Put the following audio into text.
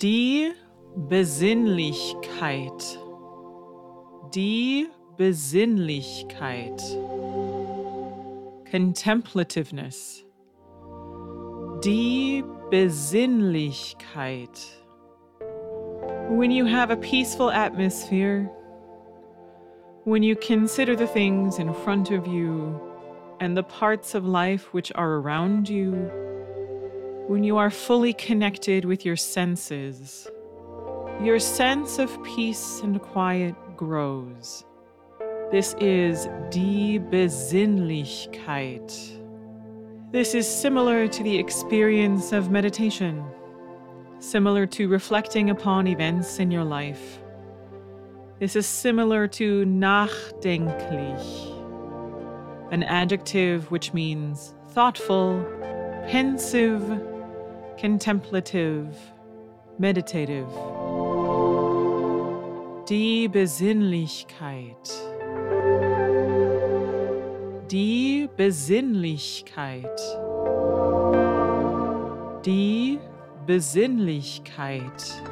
Die Besinnlichkeit. Die Besinnlichkeit. Contemplativeness. Die Besinnlichkeit. When you have a peaceful atmosphere, when you consider the things in front of you and the parts of life which are around you, when you are fully connected with your senses, your sense of peace and quiet grows. This is die Besinnlichkeit. This is similar to the experience of meditation, similar to reflecting upon events in your life. This is similar to nachdenklich, an adjective which means thoughtful, pensive, contemplative, meditative. Die Besinnlichkeit. Die Besinnlichkeit. Die Besinnlichkeit.